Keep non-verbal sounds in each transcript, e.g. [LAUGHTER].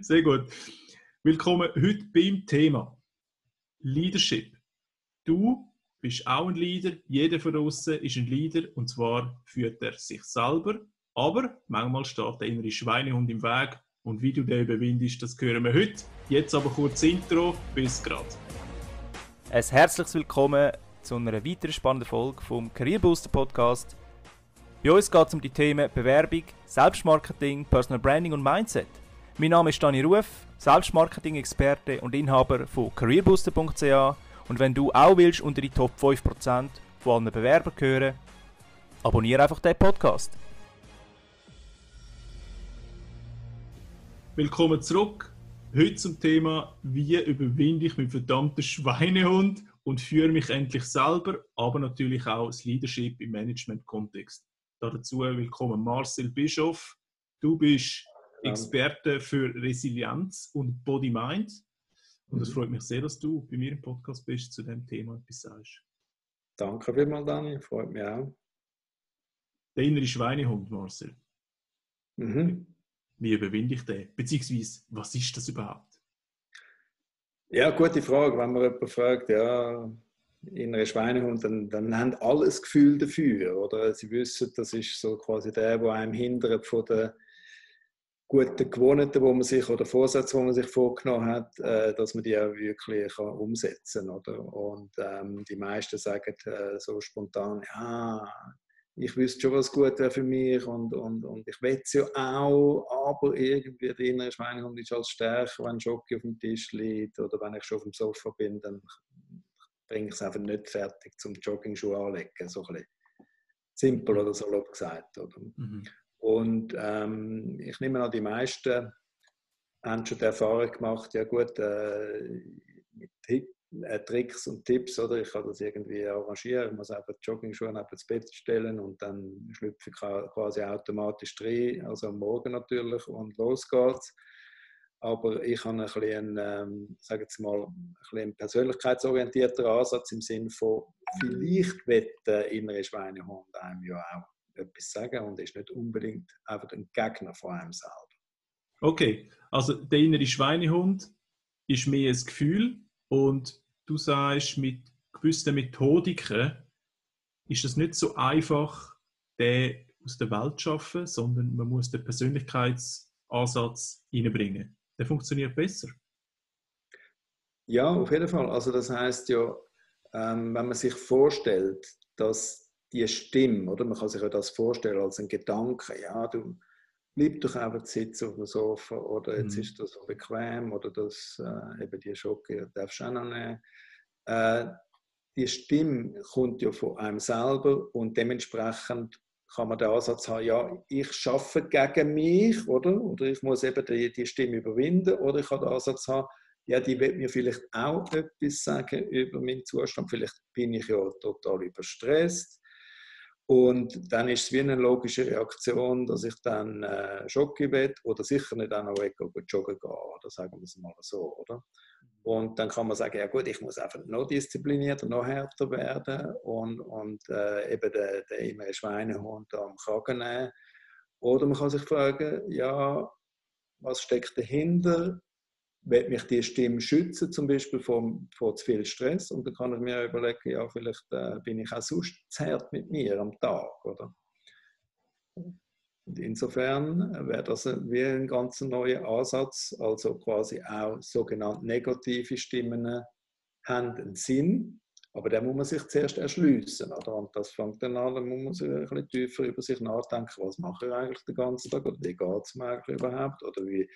Sehr gut. Willkommen heute beim Thema Leadership. Du bist auch ein Leader, jeder von uns ist ein Leader und zwar führt er sich selber, aber manchmal steht der innere Schweinehund im Weg und wie du den überwindest, das hören wir heute. Jetzt aber kurz Intro, bis gerade. Ein herzliches Willkommen zu einer weiteren spannenden Folge vom Career Booster Podcast. Bei uns geht es um die Themen Bewerbung, Selbstmarketing, Personal Branding und Mindset. Mein Name ist Dani Ruf, Selbstmarketing-Experte und Inhaber von careerbooster.ch und wenn du auch willst unter die Top 5% von allen Bewerbern gehören, abonniere einfach den Podcast. Willkommen zurück. Heute zum Thema, wie überwinde ich meinen verdammten Schweinehund und führe mich endlich selber, aber natürlich auch das Leadership im Management-Kontext. Dazu willkommen Marcel Bischoff. Du bist Experte für Resilienz und Body-Mind. Und es mhm. freut mich sehr, dass du bei mir im Podcast bist, zu dem Thema etwas sagst. Danke vielmals, Dani. Freut mich auch. Der innere Schweinehund, Marcel. Mhm. Wie überwinde ich den? Beziehungsweise, was ist das überhaupt? Ja, gute Frage. Wenn man jemanden fragt, ja, innere Schweinehund, dann, dann haben alle das Gefühl dafür. Oder? Sie wissen, das ist so quasi der, der einem hindert von der guten Gewohnheiten, wo man sich oder Vorsätze, die man sich vorgenommen hat, äh, dass man die auch wirklich kann umsetzen. Oder? Und ähm, die meisten sagen äh, so spontan, ja, ich wüsste schon, was gut wäre für mich und, und, und ich will es ja auch, aber irgendwie der innere Schweinehund ist als stärker, wenn Jockey auf dem Tisch liegt oder wenn ich schon auf dem Sofa bin, dann bringe ich es einfach nicht fertig zum Jogging-Schuh anlegen. So ein bisschen simpel oder so gesagt. Oder? Mhm. Und ähm, ich nehme an, die meisten haben schon die Erfahrung gemacht, ja gut, äh, mit Hip, äh, Tricks und Tipps, oder ich kann das irgendwie arrangieren, ich muss einfach Jogging-Schuhe neben Bett stellen und dann schlüpfe ich quasi automatisch rein, also am Morgen natürlich und los geht's. Aber ich habe ein bisschen, ähm, sage jetzt mal, ein bisschen persönlichkeitsorientierter Ansatz im Sinne von, vielleicht wird der innere Schweinehund einem ja auch etwas sagen und ist nicht unbedingt einfach ein Gegner von einem selber. Okay, also der innere Schweinehund ist mehr ein Gefühl und du sagst, mit gewissen Methodiken ist es nicht so einfach, den aus der Welt zu schaffen, sondern man muss den Persönlichkeitsansatz reinbringen. Der funktioniert besser. Ja, auf jeden Fall. Also das heißt ja, ähm, wenn man sich vorstellt, dass die Stimme, oder? Man kann sich ja das vorstellen als ein Gedanke, ja, du bleib doch einfach sitzen auf dem Sofa oder jetzt mhm. ist das so bequem oder das, äh, eben die Schocke darfst du auch noch nehmen. Äh, die Stimme kommt ja von einem selber und dementsprechend kann man den Ansatz haben, ja, ich schaffe gegen mich, oder? Oder ich muss eben die, die Stimme überwinden, oder ich kann den Ansatz haben, ja, die wird mir vielleicht auch etwas sagen über meinen Zustand. Vielleicht bin ich ja total überstresst. Und dann ist es wie eine logische Reaktion, dass ich dann äh, joggen will oder sicher nicht auch noch weg joggen gehen, oder sagen wir es mal so, oder? Und dann kann man sagen, ja gut, ich muss einfach noch disziplinierter, noch härter werden und, und äh, eben den, den inneren Schweinehund am Kragen nehmen. Oder man kann sich fragen, ja, was steckt dahinter? Will mich die Stimme schützen, zum Beispiel vor, vor zu viel Stress. Und dann kann ich mir überlegen, ja, vielleicht äh, bin ich auch sonst zerrt mit mir am Tag, oder? Und insofern wäre das wie ein ganz neuer Ansatz, also quasi auch sogenannte negative Stimmen haben einen Sinn, aber da muss man sich zuerst erschließen. Oder? Und das fängt dann an, dann muss man sich ein bisschen tiefer über sich nachdenken, was mache ich eigentlich den ganzen Tag oder wie geht es mir eigentlich überhaupt oder wie,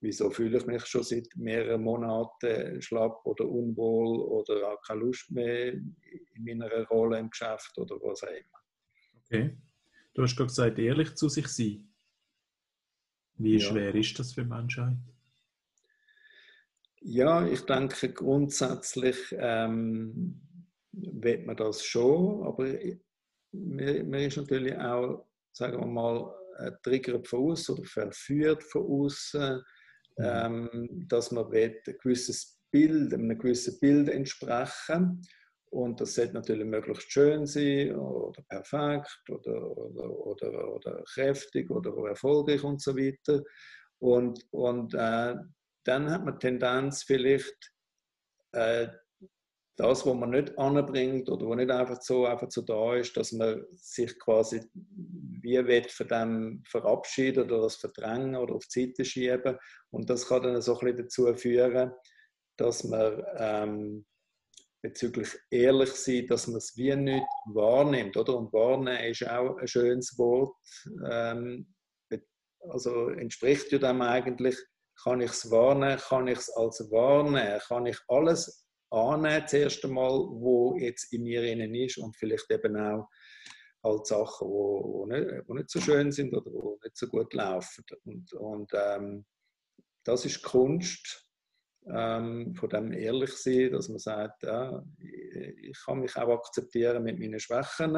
wieso fühle ich mich schon seit mehreren Monaten schlapp oder unwohl oder habe keine Lust mehr in meiner Rolle im Geschäft oder was auch immer. Okay. Du hast gerade gesagt, ehrlich zu sich sein. Wie ja. schwer ist das für Menschheit? Ja, ich denke grundsätzlich ähm, will man das schon, aber man, ist natürlich auch, sagen wir mal, triggert von außen oder verführt von außen, mhm. ähm, dass man will, ein gewisses Bild, einem gewissen Bild entsprechen. Und das sollte natürlich möglichst schön sein oder perfekt oder, oder, oder, oder kräftig oder erfolgreich und so weiter. Und, und äh, dann hat man Tendenz vielleicht äh, das, was man nicht anbringt oder was nicht einfach so, einfach so da ist, dass man sich quasi wie will von dem verabschieden oder das verdrängen oder auf die Seite schieben. Und das kann dann so ein dazu führen, dass man ähm, bezüglich ehrlich sein, dass man es wie nicht wahrnimmt. Oder? Und wahrnehmen ist auch ein schönes Wort. Ähm, also entspricht ja dem eigentlich, kann ich es wahrnehmen, kann ich es als wahrnehmen, kann ich alles annehmen, das erste Mal, wo jetzt in mir innen ist und vielleicht eben auch halt Sachen, wo, wo, nicht, wo nicht so schön sind oder wo nicht so gut laufen. Und, und ähm, das ist Kunst, ähm, von dem ehrlich sein, dass man sagt, ja, ich, ich kann mich auch akzeptieren mit meinen Schwächen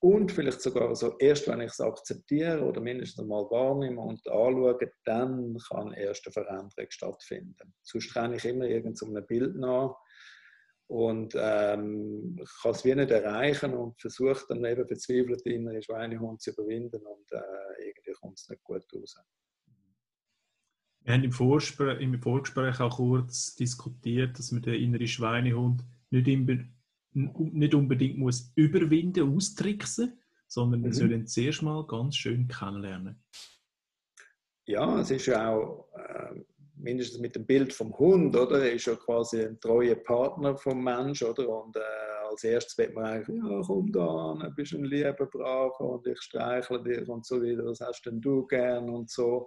und vielleicht sogar so, erst wenn ich es akzeptiere oder mindestens mal wahrnehme und anschaue, dann kann erst eine Veränderung stattfinden. Sonst kann ich immer irgendein Bild nach und ähm, kann es wie nicht erreichen und versuche dann eben verzweifelt innere Schweinehund zu überwinden und äh, irgendwie kommt es nicht gut raus. Wir haben im, Vorspr im Vorgespräch auch kurz diskutiert, dass man den inneren Schweinehund nicht immer nicht unbedingt muss überwinden, austricksen, sondern wir mhm. sollen zuerst mal ganz schön kennenlernen. Ja, es ist ja auch, äh, mindestens mit dem Bild vom Hund, oder? Er ist ja quasi ein treuer Partner vom Mensch, oder? Und äh, als erstes wird man eigentlich, ja, komm da an, bist ein lieber Braver und ich streichle dich und so wieder, was hast denn du gern und so.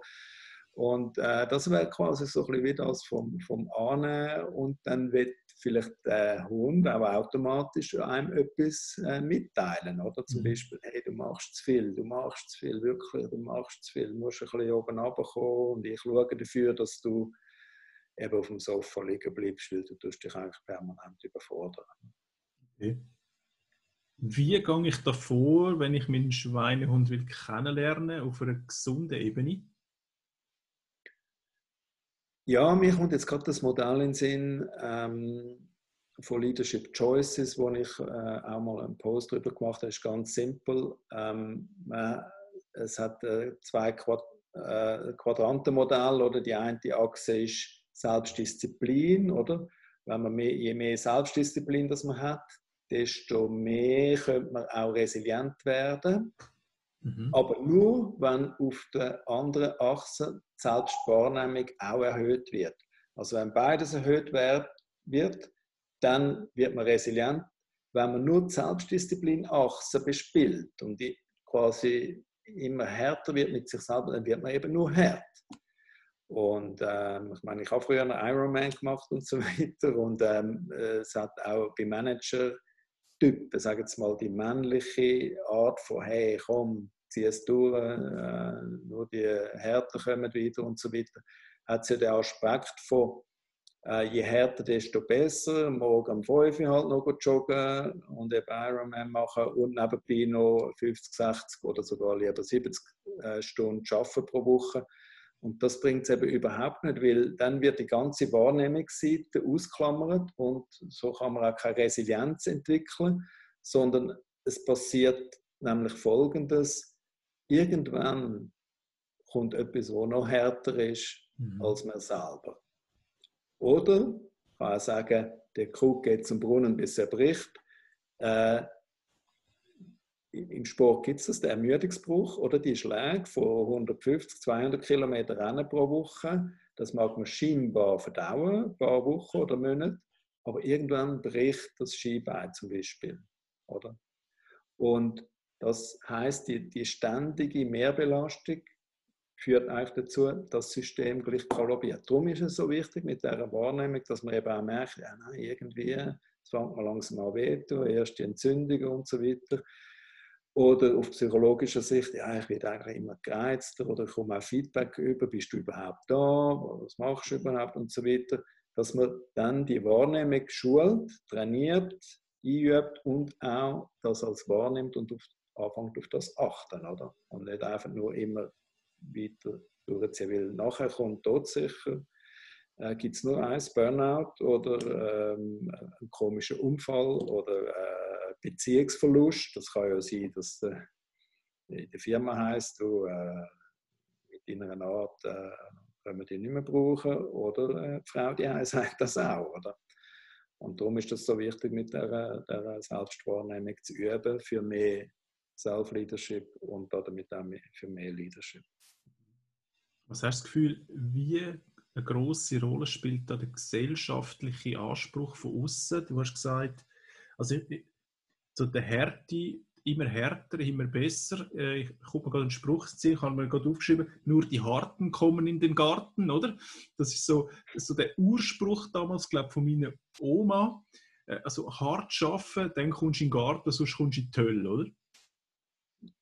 Und äh, das wäre quasi so ein bisschen wie das vom, vom Annehmen und dann wird vielleicht der Hund auch automatisch einem etwas äh, mitteilen, oder? Zum mhm. Beispiel, hey, du machst zu viel, du machst zu viel, wirklich, du machst zu viel, du musst ein bisschen oben runterkommen und ich schaue dafür, dass du eben auf dem Sofa liegen bleibst, weil du tust dich eigentlich permanent überfordern. Okay. Wie gehe ich davor, wenn ich meinen Schweinehund will kennenlernen auf einer gesunden Ebene? Ja, mir kommt jetzt gerade das Modell in den Sinn ähm, von Leadership Choices, wo ich äh, auch mal einen Post darüber gemacht habe. Das ist ganz simpel. Ähm, man, es hat äh, zwei Quad äh, Quadrantenmodell oder die eine Achse ist Selbstdisziplin, oder? Wenn man mehr, je mehr Selbstdisziplin das man hat, desto mehr könnte man auch resilient werden. Mhm. Aber nur, wenn auf der anderen Achse Selbstwahrnehmung auch erhöht wird. Also wenn beides erhöht wird, dann wird man resilient. Wenn man nur die Selbstdisziplin-Achse bespielt und die quasi immer härter wird mit sich selber, dann wird man eben nur hart. Und ähm, ich meine, ich habe früher einen Ironman gemacht und so [LAUGHS] weiter. Und ähm, es hat auch bei Manager Typen, sagen jetzt mal die männliche Art von, hey, komm, zieh es durch, äh, nur die Härten kommen wieder und so weiter, hat sie ja den Aspekt von, äh, je härter, desto besser, morgen um 5 Uhr halt noch joggen und eben Ironman machen und nebenbei noch 50, 60 oder sogar lieber 70 äh, Stunden arbeiten pro Woche. Und das bringt es eben überhaupt nicht, weil dann wird die ganze Wahrnehmungsseite ausklammert und so kann man auch keine Resilienz entwickeln, sondern es passiert nämlich Folgendes. Irgendwann kommt etwas, das noch härter ist mhm. als man selber. Oder kann auch sagen, der Krug geht zum Brunnen, bis er bricht. Äh, im Sport gibt es das, den Ermüdungsbruch oder die Schläge von 150, 200 Kilometer Rennen pro Woche. Das mag man scheinbar verdauen, ein paar Wochen oder Monate, aber irgendwann bricht das Skibein zum Beispiel. Oder? Und das heißt, die, die ständige Mehrbelastung führt eigentlich dazu, dass das System gleich kollabiert. Darum ist es so wichtig mit dieser Wahrnehmung, dass man eben auch merkt, ja, nein, irgendwie, es fängt mal langsam an weh, erste Entzündungen und so weiter. Oder auf psychologischer Sicht, ja, ich werde eigentlich immer gereizter oder ich komme auch Feedback über, bist du überhaupt da, was machst du überhaupt und so weiter. Dass man dann die Wahrnehmung schult, trainiert, einübt und auch das als wahrnimmt und auf, anfängt auf das achten, oder? Und nicht einfach nur immer weiter durchziehen, weil nachher kommt dort sicher, äh, gibt es nur eins, Burnout oder ähm, einen komischen Unfall oder äh, Beziehungsverlust. Das kann ja sein, dass äh, in der Firma heißt, du äh, mit in einer Art, äh, können wir die nicht mehr brauchen oder äh, die Frau, die sagt das auch. Oder? Und darum ist das so wichtig, mit dieser, dieser Selbstwahrnehmung zu üben, für mehr Self-Leadership und damit auch für mehr Leadership. Was hast du das Gefühl, wie eine große Rolle spielt da der gesellschaftliche Anspruch von außen? Du hast gesagt, also so der Härte, immer härter, immer besser. Äh, ich habe mir gerade einen Spruch ziehen, ich habe mir gerade aufgeschrieben, nur die Harten kommen in den Garten, oder? Das ist so, so der Urspruch damals, glaube ich, von meiner Oma. Äh, also hart arbeiten, dann kommst du in den Garten, sonst kommst du in die Hölle, oder?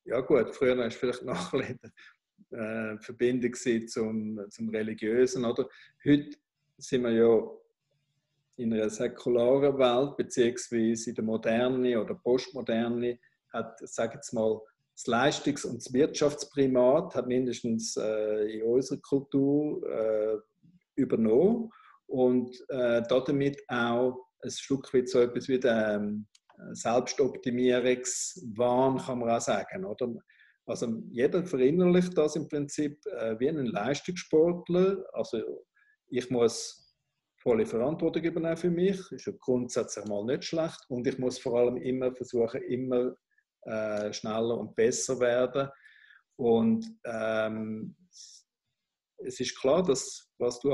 Ja gut, früher war es vielleicht [LAUGHS] noch ein äh, Verbindung zum, zum Religiösen, oder? Heute sind wir ja in einer säkularen Welt, beziehungsweise in der Moderne oder Postmoderne, hat, sage jetzt mal, das Leistungs- und das Wirtschaftsprimat hat mindestens äh, in unserer Kultur äh, übernommen und äh, damit auch ein Stück weit so etwas wie der ähm, Selbstoptimierungswahn, kann man auch sagen. Oder? Also jeder verinnerlicht das im Prinzip äh, wie ein Leistungssportler. Also ich muss volle Verantwortung übernehmen für mich, ist ja grundsätzlich mal nicht schlecht. Und ich muss vor allem immer versuchen, immer äh, schneller und besser werden. Und ähm, es ist klar, dass, was du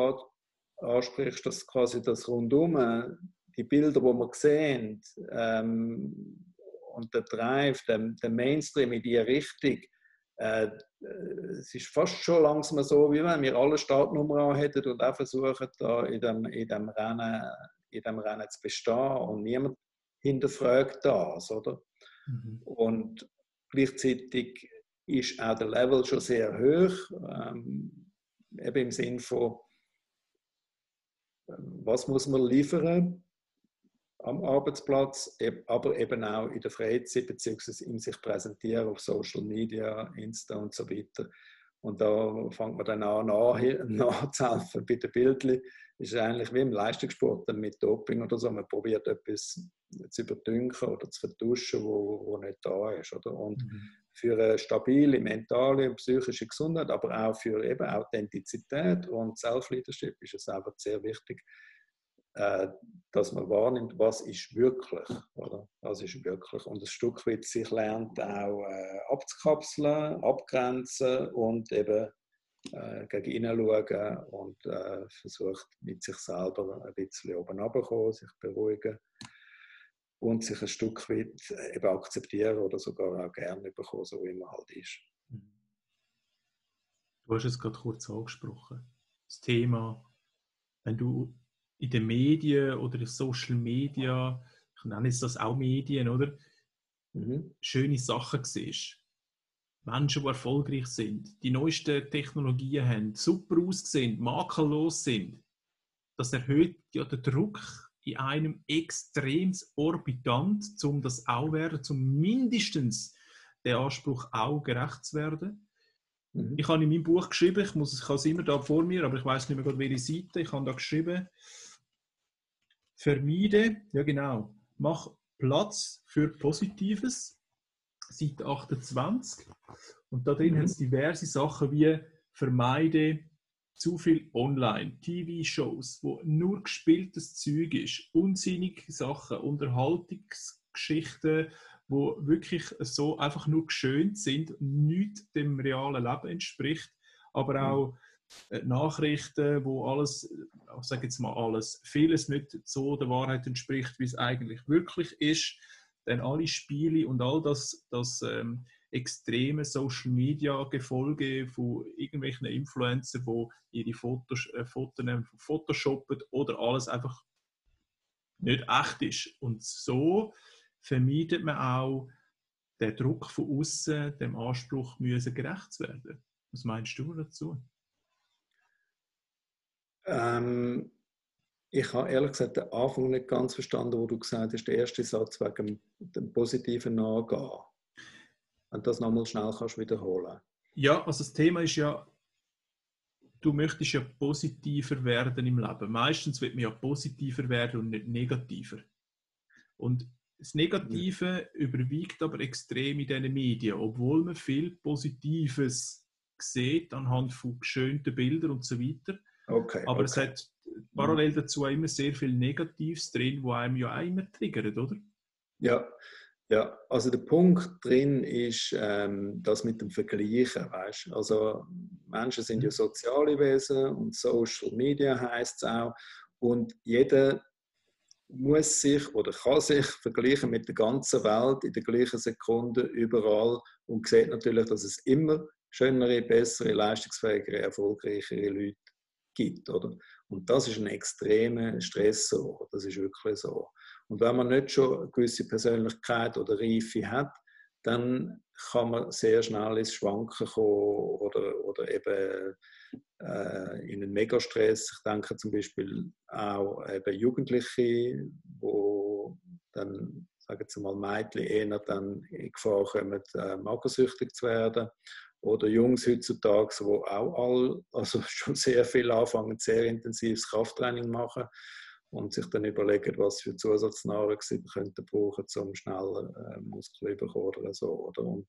ansprichst, dass quasi das Rundum, äh, die Bilder, die wir sehen, ähm, und der Drive, der, der, Mainstream in diese Richtung, äh, es ist fast schon langsam so, wie wenn wir alle Startnummern hätten und auch versuchen, da in dem, in dem, Rennen, in dem Rennen zu bestehen. Und niemand hinterfragt das, oder? Mhm. Und gleichzeitig ist auch der Level schon sehr hoch, ähm, eben im Sinn von, was muss man liefern am Arbeitsplatz, aber eben auch in der Freizeit, beziehungsweise in sich präsentieren auf Social Media, Insta und so weiter. Und da fängt man dann an, [LAUGHS] nachzuhelfen bei den Bildern. Ist eigentlich wie im Leistungssport mit Doping oder so. Man probiert etwas zu überdünken oder zu vertuschen, wo, wo nicht da ist. Oder? Und mhm. für eine stabile mentale und psychische Gesundheit, aber auch für eben Authentizität und Self-Leadership ist es einfach sehr wichtig, äh, dass man wahrnimmt, was ist wirklich, oder? Was ist wirklich. Und ein Stück weit sich lernt auch äh, abzukapseln, abgrenzen und eben äh, gegen innen schauen und äh, versucht mit sich selber ein bisschen oben runterzukommen, sich beruhigen und sich ein Stück weit eben akzeptieren oder sogar auch gerne bekommen, so wie man halt ist. Du hast es gerade kurz angesprochen. Das Thema, wenn du in den Medien oder in Social Media, ich nenne es das auch Medien, oder? Mhm. Schöne Sachen siehst. Menschen, die erfolgreich sind, die neuesten Technologien haben, super aussehen, makellos sind. Das erhöht ja den Druck in einem extrem orbitant, um das auch werden, zum mindestens der Anspruch auch gerecht zu werden. Mhm. Ich habe in meinem Buch geschrieben, ich, muss, ich habe es immer da vor mir, aber ich weiß nicht mehr gerade welche Seite, ich habe da geschrieben, vermeide, ja genau, mach Platz für Positives, Seite 28. Und da drin mhm. hat es diverse Sachen wie vermeide zu viel online, TV-Shows, wo nur gespieltes Zeug ist, unsinnige Sachen, Unterhaltungsgeschichten, wo wirklich so einfach nur geschönt sind, nicht dem realen Leben entspricht, aber mhm. auch Nachrichten, wo alles, ich sage jetzt mal alles, vieles nicht so der Wahrheit entspricht, wie es eigentlich wirklich ist, dann alle Spiele und all das, das ähm, extreme Social Media Gefolge von irgendwelchen Influencern, wo ihre Fotos, äh, Fotos nehmen, photoshoppen oder alles einfach nicht echt ist. Und so vermeidet man auch den Druck von außen, dem Anspruch müssen gerecht zu werden. Was meinst du dazu? Ähm, ich habe ehrlich gesagt den Anfang nicht ganz verstanden, wo du gesagt hast, der erste Satz wegen dem positiven Nachgehen. Wenn das nochmal schnell kannst wiederholen Ja, also das Thema ist ja, du möchtest ja positiver werden im Leben. Meistens wird man ja positiver werden und nicht negativer. Und das Negative ja. überwiegt aber extrem in diesen Medien, obwohl man viel Positives sieht anhand von geschönten Bildern und so weiter. Okay, Aber okay. es hat parallel dazu auch immer sehr viel Negatives drin, wo einem ja auch immer triggert, oder? Ja, ja, also der Punkt drin ist ähm, das mit dem Vergleichen, weißt? Also Menschen sind ja soziale Wesen und Social Media heißt es auch und jeder muss sich oder kann sich vergleichen mit der ganzen Welt in der gleichen Sekunde überall und sieht natürlich, dass es immer schönere, bessere, leistungsfähigere, erfolgreichere Leute gibt, oder? Und das ist ein extremer Stressor, das ist wirklich so. Und wenn man nicht schon eine gewisse Persönlichkeit oder Reife hat, dann kann man sehr schnell ins Schwanken kommen oder, oder eben äh, in einen Megastress. Ich denke zum Beispiel auch eben Jugendliche, wo dann, sagen Sie mal, Mädchen eher dann in Gefahr kommen, äh, magersüchtig zu werden. Oder Jungs heutzutage, die auch all, also [LAUGHS] schon sehr viel anfangen, sehr intensives Krafttraining machen und sich dann überlegen, was für Zusatznahrung sie könnten brauchen, um schneller äh, Muskeln zu bekommen oder so. Oder? Und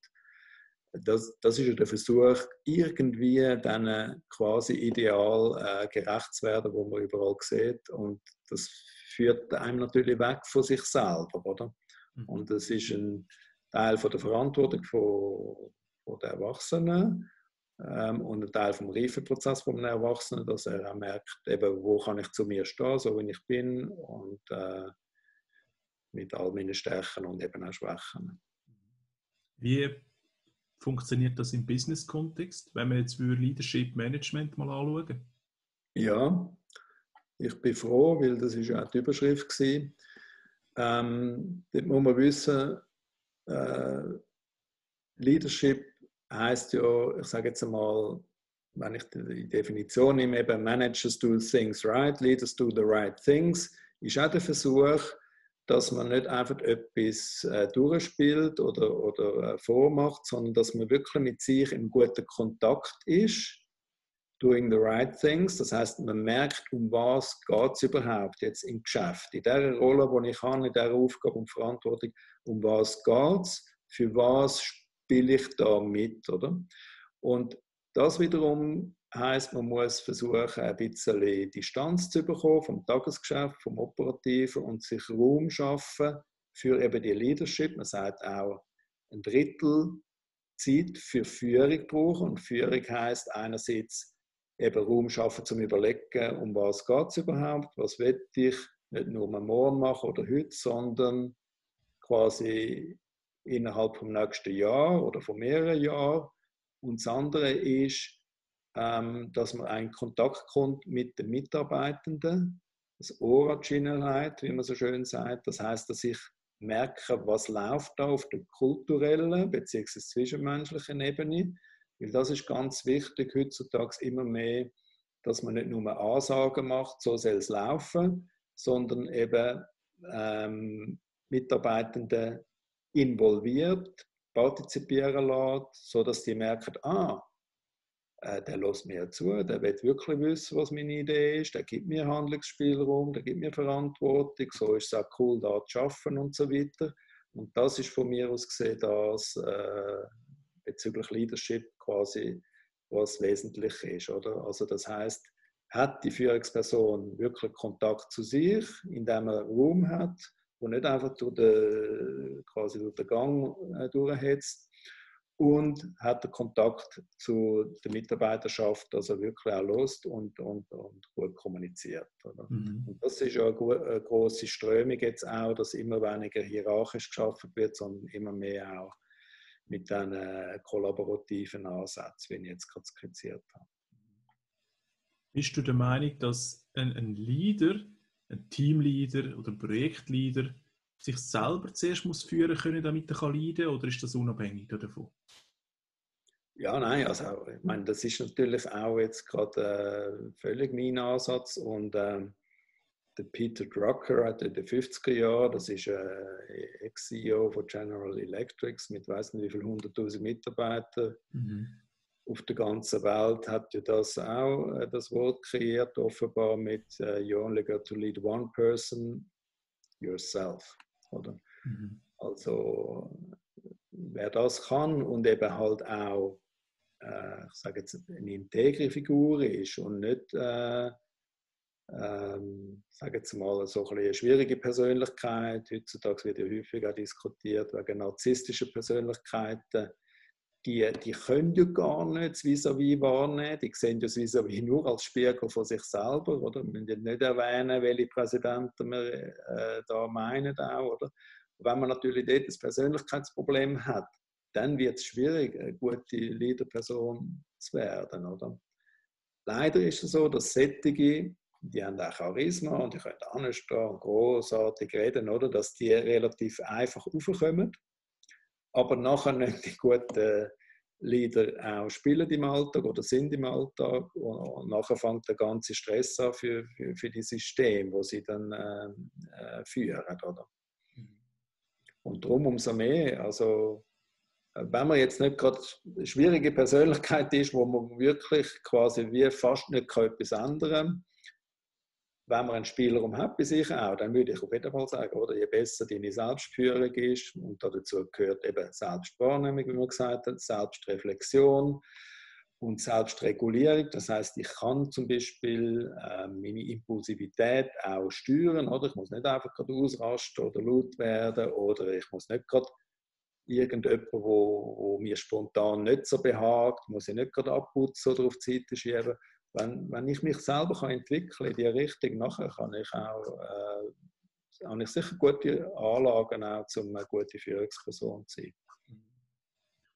das, das ist ja der Versuch, irgendwie dann quasi ideal äh, gerecht zu werden, wo man überall sieht. Und das führt einem natürlich weg von sich selber, oder? Mhm. Und das ist ein Teil von der Verantwortung von der Erwachsenen ähm, und ein Teil vom Reifeprozess von einem Erwachsenen, dass er auch merkt, eben, wo kann ich zu mir stehen, so wie ich bin und äh, mit all meinen Stärken und eben auch Schwächen. Wie funktioniert das im Business-Kontext, wenn wir jetzt für Leadership Management mal anschauen? Ja, ich bin froh, weil das ist auch die Überschrift gewesen. Ähm, dort muss man wissen, äh, Leadership heißt ja, ich sage jetzt einmal, wenn ich die Definition nehme, eben Managers do things right, Leaders do the right things, ist auch der Versuch, dass man nicht einfach etwas äh, durchspielt oder, oder äh, vormacht, sondern dass man wirklich mit sich in guten Kontakt ist, doing the right things. Das heißt, man merkt, um was geht es überhaupt jetzt im Geschäft. In der Rolle, die ich habe, in der Aufgabe und Verantwortung, um was geht es, für was spiele ich da mit, oder? Und das wiederum heißt, man muss versuchen, ein bisschen Distanz zu bekommen vom Tagesgeschäft, vom Operativen und sich Raum schaffen für eben die Leadership. Man sagt auch, ein Drittel Zeit für Führung brauchen. Und Führung heißt einerseits eben Raum schaffen zum Überlegen, um was geht es überhaupt, was will ich nicht nur morgen machen oder heute, sondern quasi innerhalb vom nächsten Jahr oder von mehreren Jahren. Und das andere ist, ähm, dass man einen Kontakt kommt mit den Mitarbeitenden, das Originalheit, wie man so schön sagt. Das heißt, dass ich merke, was läuft da auf der kulturellen bzw. zwischenmenschlichen Ebene. Weil das ist ganz wichtig heutzutage immer mehr, dass man nicht nur Ansagen macht, so soll es laufen, sondern eben ähm, Mitarbeitende involviert, partizipieren lässt, sodass die merken, ah, äh, der lässt mir zu, der will wirklich wissen, was meine Idee ist, der gibt mir Handlungsspielraum, der gibt mir Verantwortung, so ist es auch cool, da zu arbeiten und so weiter. Und das ist von mir aus gesehen das äh, bezüglich Leadership quasi, was wesentlich ist. Oder? Also das heißt, hat die Führungsperson wirklich Kontakt zu sich, indem er Raum hat und nicht einfach durch den, quasi durch den Gang äh, durchhetzt, und hat den Kontakt zu der Mitarbeiterschaft also wirklich auch lost und, und, und gut kommuniziert. Mhm. Und das ist ja eine, eine große Strömung jetzt auch, dass immer weniger hierarchisch geschaffen wird, sondern immer mehr auch mit diesen kollaborativen Ansätzen, wie ich jetzt gerade skizziert habe. Bist du der Meinung, dass ein, ein Leader, ein Teamleader oder Projektleader sich selber zuerst muss führen können, damit er leiden kann, oder ist das unabhängig davon? Ja, nein, also ich meine, das ist natürlich auch jetzt gerade äh, völlig mein Ansatz und ähm, der Peter Drucker hat in den 50er Jahren, das ist äh, Ex-CEO von General Electric mit weiß nicht wie viel 100.000 Mitarbeitern mhm. Auf der ganzen Welt, hat ja das auch äh, das Wort kreiert, offenbar mit äh, You only got to lead one person, yourself. Oder? Mhm. Also wer das kann und eben halt auch äh, ich sage jetzt, eine integre Figur ist und nicht, äh, ähm, sage jetzt mal, so ein eine schwierige Persönlichkeit. Heutzutage wird ja häufig auch diskutiert wegen narzisstischer Persönlichkeiten. Die, die können ja gar nicht das Vis-à-vis wahrnehmen. Die sehen das Vis-à-vis nur als Spiegel von sich selber. Oder? Wir müssen nicht erwähnen, welche Präsidenten wir äh, da meinen. Auch, oder? Wenn man natürlich dort ein Persönlichkeitsproblem hat, dann wird es schwierig, eine gute Leaderperson zu werden. Oder? Leider ist es so, dass Sättige, die haben auch Charisma und die können anstehen und großartig reden, oder? dass die relativ einfach aufkommen, aber nachher nicht die guten Leader auch spielen im Alltag oder sind im Alltag und nachher fängt der ganze Stress an für, für, für die Systeme, wo sie dann äh, äh, führen. Oder? Mhm. Und darum umso mehr, also wenn man jetzt nicht gerade eine schwierige Persönlichkeit ist, wo man wirklich quasi wie fast nicht etwas ändern wenn man einen Spielraum hat bei sich auch, dann würde ich auf jeden Fall sagen, oder, je besser deine Selbstführung ist, und dazu gehört eben Selbstwahrnehmung, wie man gesagt hat, Selbstreflexion und Selbstregulierung. Das heißt, ich kann zum Beispiel äh, meine Impulsivität auch steuern. Oder? Ich muss nicht einfach gerade ausrasten oder laut werden oder ich muss nicht gerade irgendjemand, wo, wo mir spontan nicht so behagt, muss ich nicht gerade abputzen oder auf die Seite schieben. Wenn, wenn ich mich selber kann entwickeln in die Richtung, nachher kann ich auch, äh, habe ich sicher gute Anlagen auch, um eine gute Führungsperson zu sein.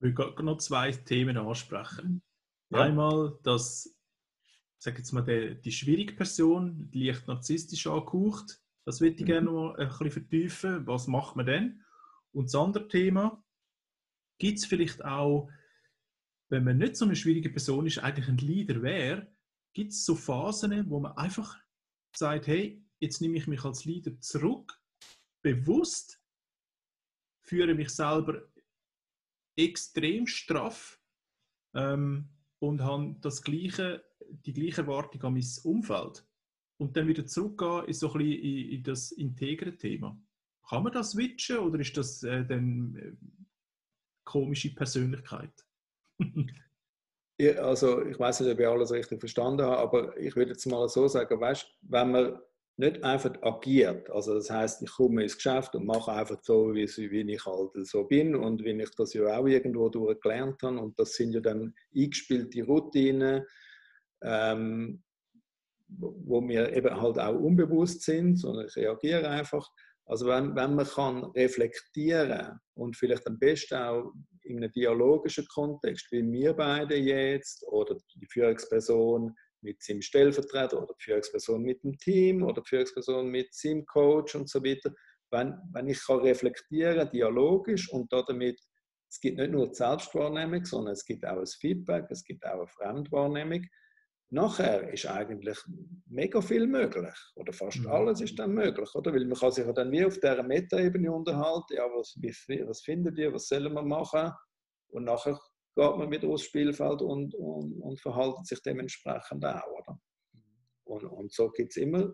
Ich will noch zwei Themen ansprechen. Ja. Einmal, dass, sag jetzt mal, die, die schwierige Person, leicht narzisstisch angehaucht, das würde ich mhm. gerne noch ein bisschen vertiefen. Was macht man denn? Und das andere Thema, gibt es vielleicht auch, wenn man nicht so eine schwierige Person ist, eigentlich ein Leader wäre, gibt es so Phasen, wo man einfach sagt, hey, jetzt nehme ich mich als Leader zurück, bewusst, führe mich selber extrem straff ähm, und habe das gleiche, die gleiche Erwartung an mein Umfeld. Und dann wieder zurückgehen in so ein bisschen in, in das integre Thema. Kann man das switchen oder ist das äh, dann äh, komische Persönlichkeit? [LAUGHS] also ich weiß nicht, ob ich alles richtig verstanden habe, aber ich würde jetzt mal so sagen, weißt, wenn man nicht einfach agiert, also das heißt, ich komme ins Geschäft und mache einfach so, wie, wie ich halt so bin und wie ich das ja auch irgendwo durch gelernt habe und das sind ja dann eingespielte Routinen, ähm, wo mir eben halt auch unbewusst sind, sondern ich reagiere einfach. Also wenn, wenn man kann reflektieren und vielleicht am besten auch in einem dialogischen Kontext, wie wir beide jetzt oder die Führungsperson mit seinem Stellvertreter oder die Führungsperson mit dem Team oder die Führungsperson mit seinem Coach und so weiter, wenn, wenn ich kann reflektieren, dialogisch und damit, es gibt nicht nur Selbstwahrnehmung, sondern es gibt auch ein Feedback, es gibt auch eine Fremdwahrnehmung, Nachher ist eigentlich mega viel möglich. Oder fast mhm. alles ist dann möglich. Oder? Weil man kann sich dann wie auf dieser Metaebene unterhalten. Ja, was, wie, was findet ihr? Was sollen wir machen? Und nachher geht man wieder aufs Spielfeld und, und, und verhaltet sich dementsprechend auch. Oder? Und, und so gibt es immer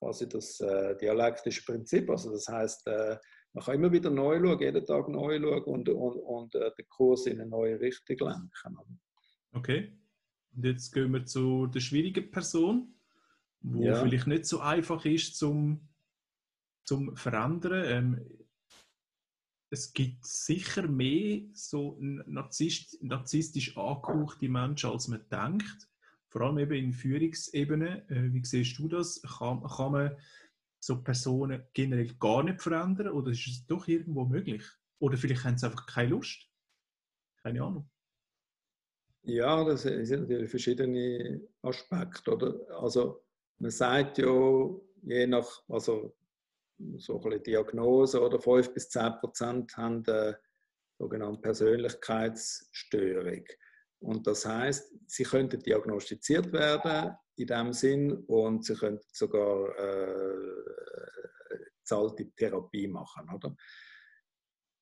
quasi das äh, dialektische Prinzip. Also das heißt, äh, man kann immer wieder neu schauen, jeden Tag neu schauen und, und, und äh, den Kurs in eine neue Richtung lenken. Okay. Und jetzt gehen wir zu der schwierigen Person, wo ja. vielleicht nicht so einfach ist zum, zum Verändern. Ähm, es gibt sicher mehr so narzisst, narzisstisch angehauchte Menschen, als man denkt. Vor allem eben in Führungsebene. Äh, wie siehst du das? Kann, kann man so Personen generell gar nicht verändern oder ist es doch irgendwo möglich? Oder vielleicht haben sie einfach keine Lust? Keine Ahnung. Ja, das sind natürlich verschiedene Aspekte. Oder? Also man sagt ja, je nach also so eine Diagnose, oder 5 bis 10 Prozent haben eine sogenannte Persönlichkeitsstörung. Und das heißt, sie könnten diagnostiziert werden in dem Sinn und sie könnten sogar äh, zahlte Therapie machen. Oder?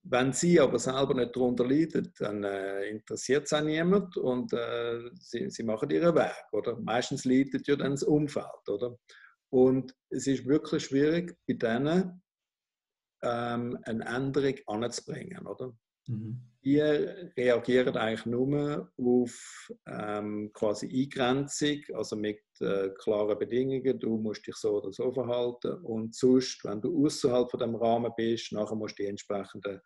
Wenn sie aber selber nicht darunter leiden, dann äh, interessiert es auch niemand und äh, sie, sie machen ihren Weg. Oder? Meistens leidet ja dann das Umfeld. Oder? Und es ist wirklich schwierig, bei denen ähm, eine Änderung anzubringen. Oder? Mhm. Die reagieren eigentlich nur auf ähm, quasi Eingrenzung, also mit äh, klaren Bedingungen. Du musst dich so oder so verhalten. Und sonst, wenn du außerhalb von dem Rahmen bist, nachher musst du die entsprechenden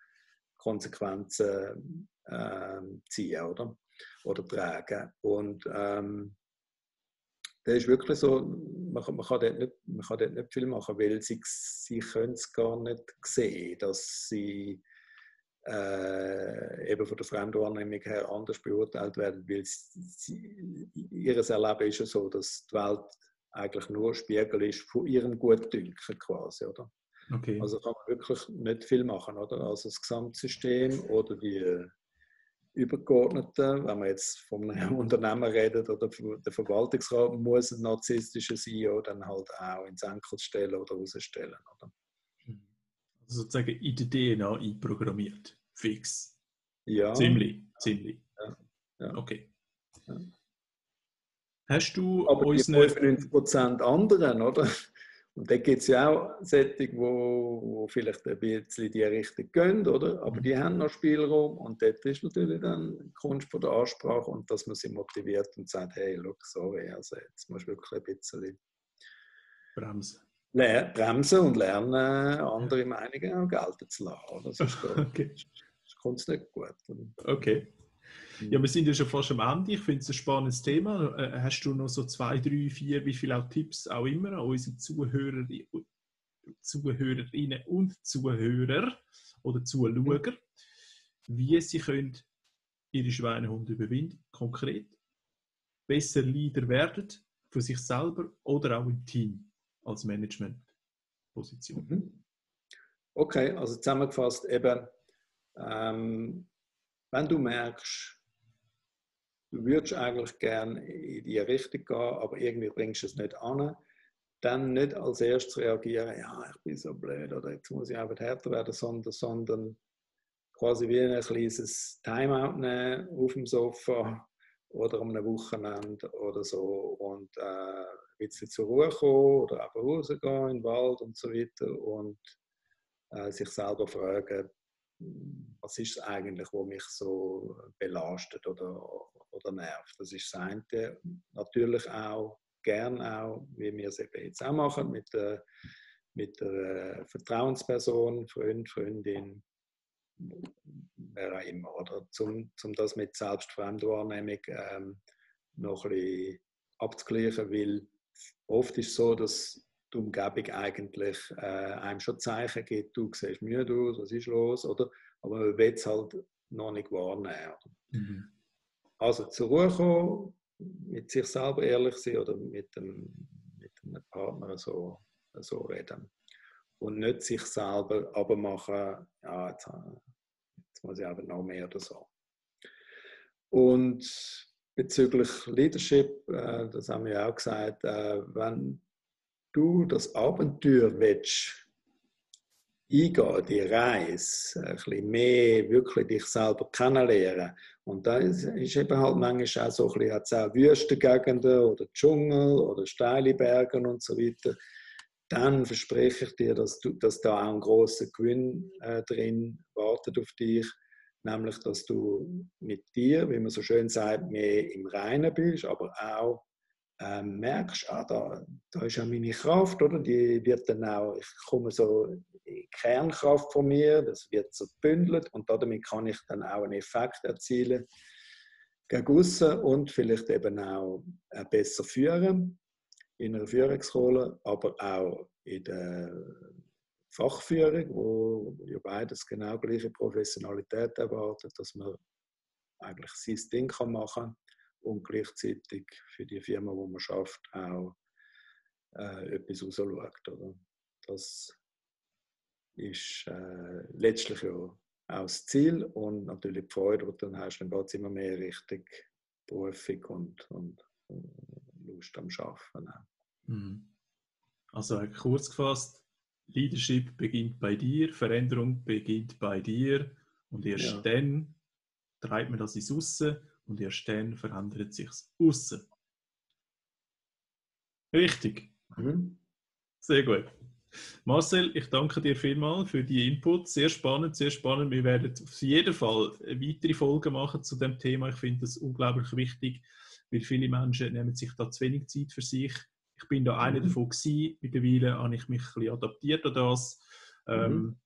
Konsequenzen äh, ziehen oder, oder tragen. Und ähm, das ist wirklich so, man, man, kann dort nicht, man kann dort nicht viel machen, weil sie, sie können es gar nicht sehen, dass sie äh, eben von der Fremdwahrnehmung her anders beurteilt werden, weil sie, ihr Erleben ist ja so, dass die Welt eigentlich nur Spiegel ist von ihrem Gutdünken quasi, oder? Okay. Also kann man wirklich nicht viel machen, oder? Also das Gesamtsystem oder die Übergeordneten, wenn man jetzt von einem [LAUGHS] Unternehmen redet oder der Verwaltungsrat muss ein narzisstischer CEO dann halt auch ins Enkel stellen oder rausstellen, oder? Also sozusagen in die DNA einprogrammiert. Fix. Ja. Ziemlich, ziemlich. Ja. ja. Okay. Ja. Hast du Aber die 95% anderen, oder? Und da gibt es ja auch Sättig, wo, wo vielleicht ein bisschen die Richtung gehen, oder? Aber die haben noch Spielraum und dort ist natürlich dann die Kunst von der Ansprache und dass man sie motiviert und sagt, hey, look, sorry, also jetzt musst du wirklich ein bisschen bremsen. Bremsen und lernen, andere Meinungen auch gelten zu lassen. Oder? [LAUGHS] Sonst okay. kommt es nicht gut. Okay. Ja, wir sind ja schon fast am Ende. Ich finde es ein spannendes Thema. Äh, hast du noch so zwei, drei, vier, wie viele auch Tipps auch immer an unsere Zuhörer, Zuhörerinnen und Zuhörer oder Zuschauer, wie sie können ihre Schweinehunde überwinden, konkret, besser Leader werden, für sich selber oder auch im Team als Managementposition? Mhm. Okay, also zusammengefasst eben, ähm, wenn du merkst, du würdest eigentlich gerne in die Richtung gehen, aber irgendwie bringst du es nicht an, dann nicht als erstes reagieren, ja, ich bin so blöd oder jetzt muss ich einfach härter werden, sondern, sondern quasi wie ein kleines Timeout nehmen auf dem Sofa oder am Wochenende oder so und äh, ein bisschen zur Ruhe kommen oder einfach rausgehen in den Wald und so weiter und äh, sich selber fragen, was ist es eigentlich, was mich so belastet oder, oder nervt. Das ist das eine. Natürlich auch, gern auch, wie wir es eben jetzt auch machen, mit der, mit der äh, Vertrauensperson, Freund, Freundin, wer auch immer. Oder zum, zum das mit Selbstfremdwahrnehmung ähm, noch ein bisschen abzugleichen, weil oft ist es so, dass die Umgebung eigentlich äh, einem schon Zeichen gibt, du siehst müde aus, was ist los, oder? Aber man will es halt noch nicht wahrnehmen. Mhm. Also zur Ruhe kommen, mit sich selber ehrlich sein oder mit dem, mit einem Partner so, so reden. Und nicht sich selber aber machen, ja, jetzt, jetzt muss ich aber noch mehr oder so. Und bezüglich Leadership, äh, das haben wir auch gesagt, äh, wenn du das Abenteuer willst, eingehen, die Reise, ein bisschen mehr wirklich dich selber kennenlernen. Und da ist, ist eben halt manchmal auch so ein bisschen auch Wüstengegenden oder Dschungel oder steile Berge und so weiter. Dann verspreche ich dir, dass, du, dass da auch ein großer Gewinn äh, drin wartet auf dich. Nämlich, dass du mit dir, wie man so schön sagt, mehr im Reinen bist, aber auch ähm, merkst, ah, da, da ist ja meine Kraft, oder? Die wird dann auch, ich komme so in Kernkraft von mir, das wird so gebündelt und damit kann ich dann auch einen Effekt erzielen gegen aussen und vielleicht eben auch äh, besser führen in einer Führungsrolle, aber auch in der Fachführung, wo ja beides genau gleiche Professionalität erwartet, dass man eigentlich sein Ding kann machen und gleichzeitig für die Firma, wo man schafft, auch äh, etwas rausschaut. Oder? Das ist äh, letztlich ja auch das Ziel und natürlich die Freude, die du dann hast, dann geht es immer mehr Richtung Berufung und, und, Lust am Arbeiten. Mhm. Also kurz gefasst, Leadership beginnt bei dir, Veränderung beginnt bei dir und erst ja. dann treibt man das ins Aussen und erst dann verändert sich außen. Richtig. Mhm. Sehr gut. Marcel, ich danke dir vielmals für die Input. Sehr spannend, sehr spannend. Wir werden auf jeden Fall weitere Folgen machen zu dem Thema. Ich finde das unglaublich wichtig, weil viele Menschen nehmen sich da zu wenig Zeit für sich. Ich bin da einer mhm. davon gewesen. Mittlerweile habe ich mich ein bisschen adaptiert an das. Mhm.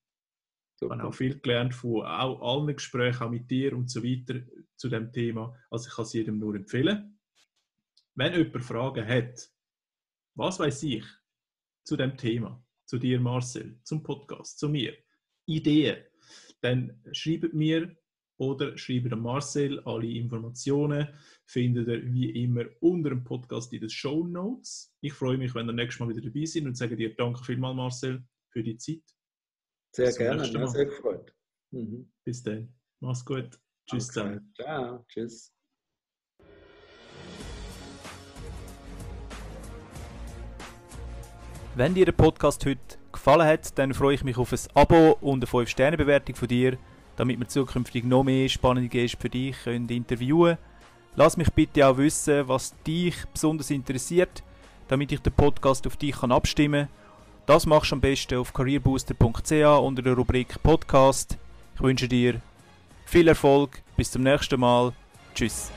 Ich habe auch viel gelernt von auch allen Gesprächen, auch mit dir und so weiter zu dem Thema. Also ich kann es jedem nur empfehlen. Wenn jemand Fragen hat, was weiß ich zu dem Thema, zu dir Marcel, zum Podcast, zu mir, Ideen, dann schreibt mir oder schreibt an Marcel. Alle Informationen findet ihr wie immer unter dem Podcast in den Show Notes. Ich freue mich, wenn ihr nächstes Mal wieder dabei seid und sage dir danke vielmals, Marcel, für die Zeit. Sehr gerne, ja, sehr gefreut. Mhm. Bis dann. Mach's gut. Tschüss okay. zusammen. Ciao. Tschüss. Wenn dir der Podcast heute gefallen hat, dann freue ich mich auf ein Abo und eine 5-Sterne-Bewertung von dir, damit wir zukünftig noch mehr spannende Gäste für dich können interviewen können. Lass mich bitte auch wissen, was dich besonders interessiert, damit ich den Podcast auf dich kann abstimmen kann. Das machst du am besten auf careerbooster.ch unter der Rubrik Podcast. Ich wünsche dir viel Erfolg, bis zum nächsten Mal. Tschüss.